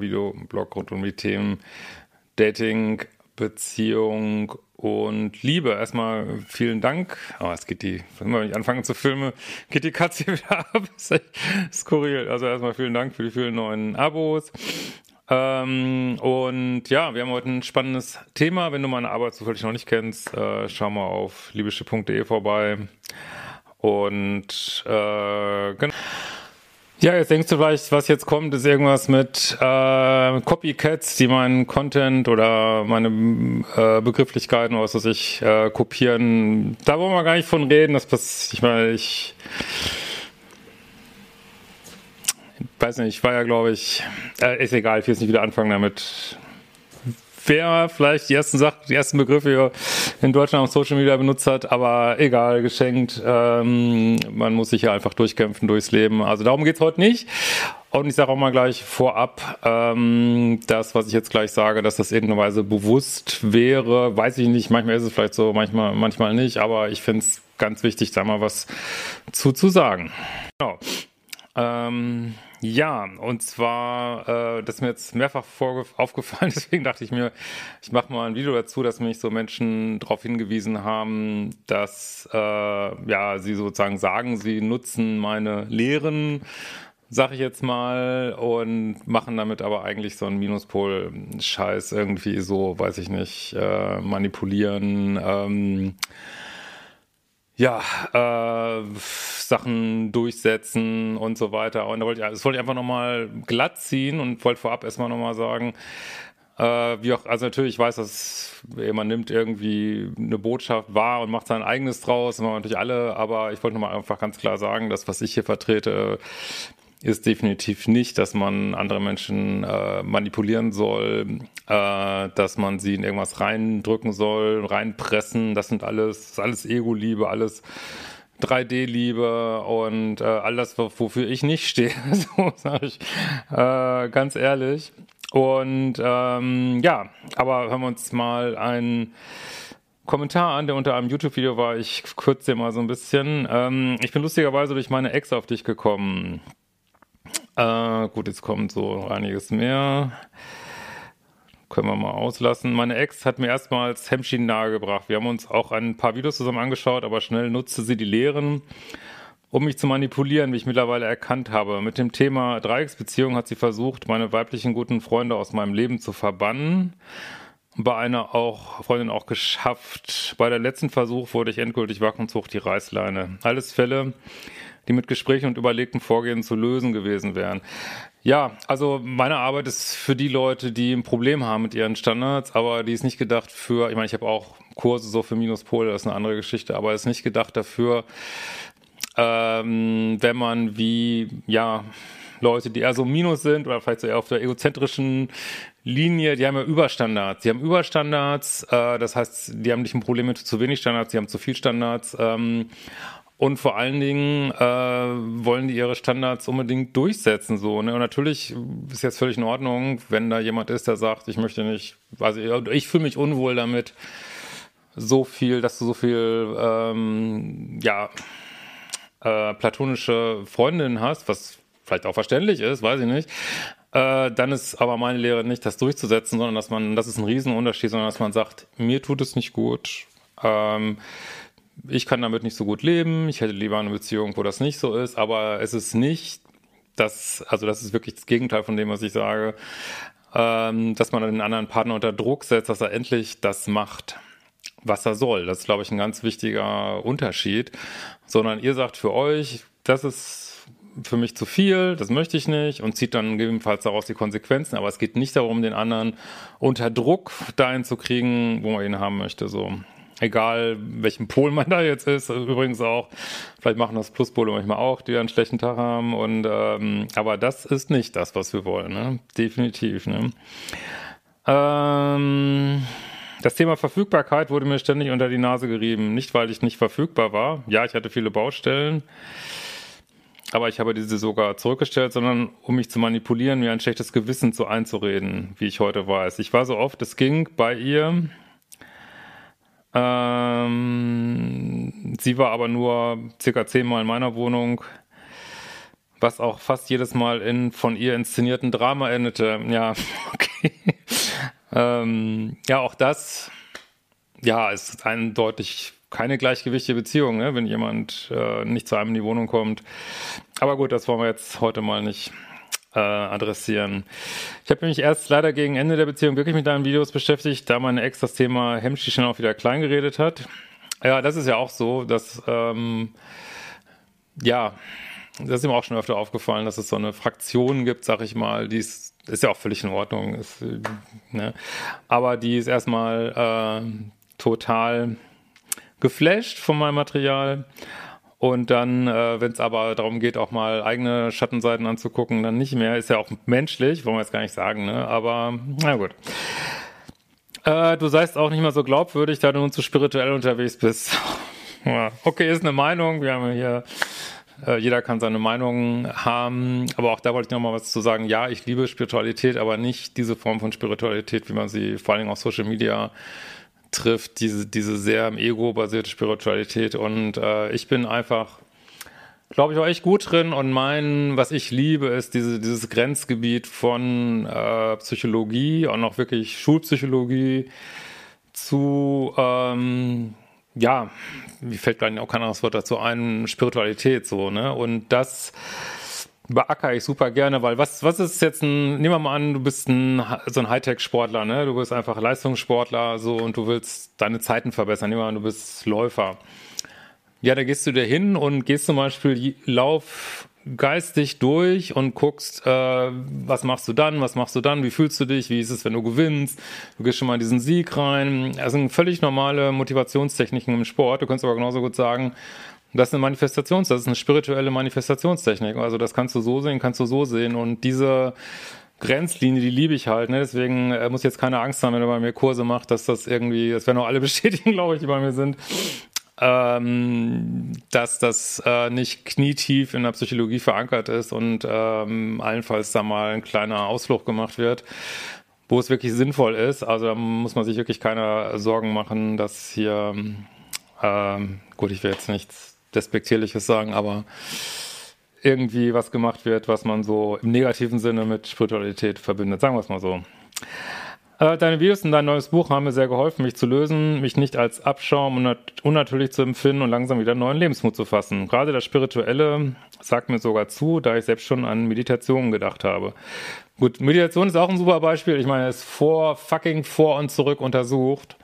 Videoblog rund um die Themen Dating, Beziehung und Liebe. Erstmal vielen Dank. Oh, es geht die, wenn ich anfange zu filmen, geht die Katze wieder ab. Das ist echt skurril. Also erstmal vielen Dank für die vielen neuen Abos. Ähm, und ja, wir haben heute ein spannendes Thema. Wenn du meine Arbeit zufällig noch nicht kennst, äh, schau mal auf liebeschiff.de vorbei. Und äh, genau. Ja, jetzt denkst du vielleicht, was jetzt kommt, ist irgendwas mit äh, Copycats, die meinen Content oder meine äh, Begrifflichkeiten oder was weiß ich äh, kopieren. Da wollen wir gar nicht von reden. Das passiert, ich meine, ich weiß nicht, ich war ja, glaube ich, äh, ist egal, ich will jetzt nicht wieder anfangen damit wer vielleicht die ersten Sachen, die ersten Begriffe in Deutschland auf Social Media benutzt hat, aber egal, geschenkt. Ähm, man muss sich ja einfach durchkämpfen durchs Leben. Also darum geht's heute nicht. Und ich sage auch mal gleich vorab, ähm, das, was ich jetzt gleich sage, dass das irgendeine Weise bewusst wäre, weiß ich nicht. Manchmal ist es vielleicht so, manchmal, manchmal nicht. Aber ich finde es ganz wichtig, da mal was zu, zu sagen. Genau. Ähm, ja, und zwar, äh, das ist mir jetzt mehrfach aufgefallen, deswegen dachte ich mir, ich mache mal ein Video dazu, dass mich so Menschen darauf hingewiesen haben, dass äh, ja sie sozusagen sagen, sie nutzen meine Lehren, sag ich jetzt mal, und machen damit aber eigentlich so einen Minuspol-Scheiß irgendwie so, weiß ich nicht, äh, manipulieren. Ähm, ja, äh, Sachen durchsetzen und so weiter. Und da wollte ich, das wollte ich einfach nochmal glatt ziehen und wollte vorab erstmal nochmal sagen, äh, wie auch, also natürlich, ich weiß, dass man nimmt irgendwie eine Botschaft wahr und macht sein eigenes draus, das machen natürlich alle, aber ich wollte nochmal einfach ganz klar sagen, dass was ich hier vertrete, ist definitiv nicht, dass man andere Menschen äh, manipulieren soll, äh, dass man sie in irgendwas reindrücken soll, reinpressen. Das sind alles, das alles Ego-Liebe, alles 3D-Liebe und äh, alles, wofür ich nicht stehe, so sage ich äh, ganz ehrlich. Und ähm, ja, aber hören wir uns mal einen Kommentar an, der unter einem YouTube-Video war. Ich kürze mal so ein bisschen. Ähm, ich bin lustigerweise durch meine Ex auf dich gekommen. Äh, gut, jetzt kommt so einiges mehr. Können wir mal auslassen. Meine Ex hat mir erstmals Hemmschienen nahegebracht. Wir haben uns auch ein paar Videos zusammen angeschaut, aber schnell nutzte sie die Lehren, um mich zu manipulieren, wie ich mittlerweile erkannt habe. Mit dem Thema Dreiecksbeziehung hat sie versucht, meine weiblichen guten Freunde aus meinem Leben zu verbannen. Bei einer auch Freundin auch geschafft. Bei der letzten Versuch wurde ich endgültig wach und zog die Reißleine. Alles Fälle, die mit Gesprächen und überlegten Vorgehen zu lösen gewesen wären. Ja, also meine Arbeit ist für die Leute, die ein Problem haben mit ihren Standards, aber die ist nicht gedacht für, ich meine, ich habe auch Kurse so für Minuspole, das ist eine andere Geschichte, aber ist nicht gedacht dafür, ähm, wenn man wie, ja, Leute, die eher so Minus sind oder vielleicht so eher auf der egozentrischen Linie, die haben ja Überstandards. Die haben Überstandards, äh, das heißt, die haben nicht ein Problem mit zu wenig Standards, die haben zu viel Standards. Ähm, und vor allen Dingen äh, wollen die ihre Standards unbedingt durchsetzen. So, ne? Und natürlich ist jetzt völlig in Ordnung, wenn da jemand ist, der sagt, ich möchte nicht, also ich fühle mich unwohl damit, so viel, dass du so viel ähm, ja, äh, platonische Freundinnen hast, was vielleicht auch verständlich ist, weiß ich nicht. Äh, dann ist aber meine Lehre nicht, das durchzusetzen, sondern dass man, das ist ein Riesenunterschied, sondern dass man sagt, mir tut es nicht gut. Ähm, ich kann damit nicht so gut leben, ich hätte lieber eine Beziehung, wo das nicht so ist, aber es ist nicht das, also das ist wirklich das Gegenteil von dem, was ich sage, ähm, dass man den anderen Partner unter Druck setzt, dass er endlich das macht, was er soll. Das ist, glaube ich, ein ganz wichtiger Unterschied. Sondern ihr sagt für euch, das ist für mich zu viel, das möchte ich nicht und zieht dann gegebenenfalls daraus die Konsequenzen. Aber es geht nicht darum, den anderen unter Druck dahin zu kriegen, wo man ihn haben möchte. So egal welchen Pol man da jetzt ist. Übrigens auch, vielleicht machen das Pluspole manchmal auch, die einen schlechten Tag haben. Und ähm, aber das ist nicht das, was wir wollen, ne? Definitiv. Ne? Ähm, das Thema Verfügbarkeit wurde mir ständig unter die Nase gerieben. Nicht, weil ich nicht verfügbar war. Ja, ich hatte viele Baustellen. Aber ich habe diese sogar zurückgestellt, sondern um mich zu manipulieren, mir ein schlechtes Gewissen zu einzureden, wie ich heute weiß. Ich war so oft, es ging bei ihr, ähm, sie war aber nur circa zehnmal in meiner Wohnung, was auch fast jedes Mal in von ihr inszenierten Drama endete. Ja, okay. ähm, ja, auch das, ja, ist eindeutig keine gleichgewichtige Beziehung, ne? wenn jemand äh, nicht zu einem in die Wohnung kommt. Aber gut, das wollen wir jetzt heute mal nicht äh, adressieren. Ich habe mich erst leider gegen Ende der Beziehung wirklich mit deinen Videos beschäftigt, da meine Ex das Thema Hemmschi schon auch wieder klein geredet hat. Ja, das ist ja auch so, dass ähm, ja, das ist ihm auch schon öfter aufgefallen, dass es so eine Fraktion gibt, sag ich mal, die ist, ist ja auch völlig in Ordnung, ist, ne? aber die ist erstmal äh, total geflasht von meinem Material. Und dann, äh, wenn es aber darum geht, auch mal eigene Schattenseiten anzugucken, dann nicht mehr. Ist ja auch menschlich, wollen wir jetzt gar nicht sagen, ne? Aber na gut. Äh, du seist auch nicht mehr so glaubwürdig, da du nun zu spirituell unterwegs bist. okay, ist eine Meinung. Wir haben hier äh, jeder kann seine Meinung haben, aber auch da wollte ich noch mal was zu sagen. Ja, ich liebe Spiritualität, aber nicht diese Form von Spiritualität, wie man sie vor Dingen auf Social Media trifft, diese, diese sehr im Ego basierte Spiritualität. Und äh, ich bin einfach, glaube ich, auch echt gut drin. Und mein, was ich liebe, ist diese, dieses Grenzgebiet von äh, Psychologie und auch wirklich Schulpsychologie zu, ähm, ja, mir fällt gar nicht auch kein anderes Wort dazu ein, Spiritualität so, ne? Und das beackere ich super gerne, weil was, was ist jetzt ein, nehmen wir mal an, du bist ein, so ein Hightech-Sportler, ne? Du bist einfach Leistungssportler, so, und du willst deine Zeiten verbessern. Nehmen wir an, du bist Läufer. Ja, da gehst du dir hin und gehst zum Beispiel Lauf geistig durch und guckst, äh, was machst du dann, was machst du dann, wie fühlst du dich, wie ist es, wenn du gewinnst, du gehst schon mal in diesen Sieg rein. Das sind völlig normale Motivationstechniken im Sport. Du kannst aber genauso gut sagen, das ist eine Manifestations, das ist eine spirituelle Manifestationstechnik. Also das kannst du so sehen, kannst du so sehen. Und diese Grenzlinie, die liebe ich halt. Ne? Deswegen äh, muss jetzt keine Angst haben, wenn er bei mir Kurse macht, dass das irgendwie, das werden auch alle bestätigen, glaube ich, die bei mir sind, ähm, dass das äh, nicht knietief in der Psychologie verankert ist und ähm, allenfalls da mal ein kleiner Ausflug gemacht wird, wo es wirklich sinnvoll ist. Also da muss man sich wirklich keine Sorgen machen, dass hier, ähm, gut, ich will jetzt nichts Despektierliches sagen, aber irgendwie was gemacht wird, was man so im negativen Sinne mit Spiritualität verbindet. Sagen wir es mal so. Äh, deine Videos und dein neues Buch haben mir sehr geholfen, mich zu lösen, mich nicht als Abschaum und unnatürlich zu empfinden und langsam wieder neuen Lebensmut zu fassen. Gerade das Spirituelle sagt mir sogar zu, da ich selbst schon an Meditationen gedacht habe. Gut, Meditation ist auch ein super Beispiel. Ich meine, es ist vor, fucking vor und zurück untersucht.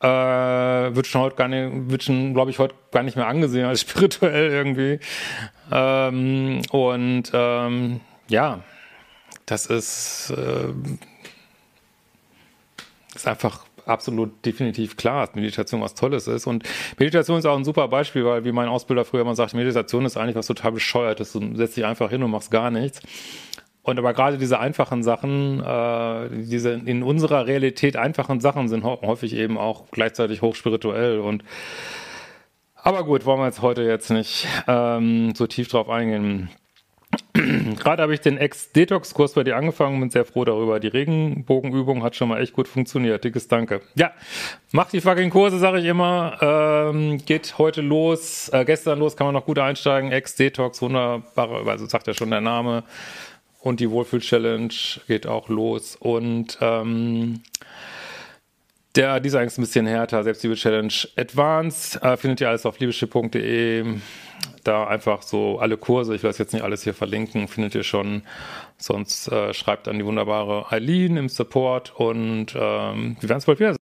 Äh, wird schon heute gar nicht, wird schon, glaube ich, heute gar nicht mehr angesehen als spirituell irgendwie. Ähm, und ähm, ja, das ist, äh, ist einfach absolut definitiv klar, dass Meditation was Tolles ist. Und Meditation ist auch ein super Beispiel, weil wie mein Ausbilder früher immer sagt, Meditation ist eigentlich was total bescheuertes. Du setzt dich einfach hin und machst gar nichts. Und aber gerade diese einfachen Sachen, äh, diese in unserer Realität einfachen Sachen sind häufig eben auch gleichzeitig hochspirituell und aber gut, wollen wir jetzt heute jetzt nicht ähm, so tief drauf eingehen. Gerade habe ich den Ex-Detox-Kurs bei dir angefangen, bin sehr froh darüber. Die Regenbogenübung hat schon mal echt gut funktioniert. Dickes Danke. Ja, macht die fucking Kurse, sage ich immer. Ähm, geht heute los, äh, gestern los, kann man noch gut einsteigen. Ex-Detox, wunderbar, also sagt ja schon der Name. Und die Wohlfühl-Challenge geht auch los. Und ähm, der Design ist ein bisschen härter. Selbstliebe-Challenge Advanced äh, findet ihr alles auf liebeschiff.de. Da einfach so alle Kurse, ich das jetzt nicht alles hier verlinken, findet ihr schon. Sonst äh, schreibt an die wunderbare Eileen im Support und ähm, wir werden es bald wieder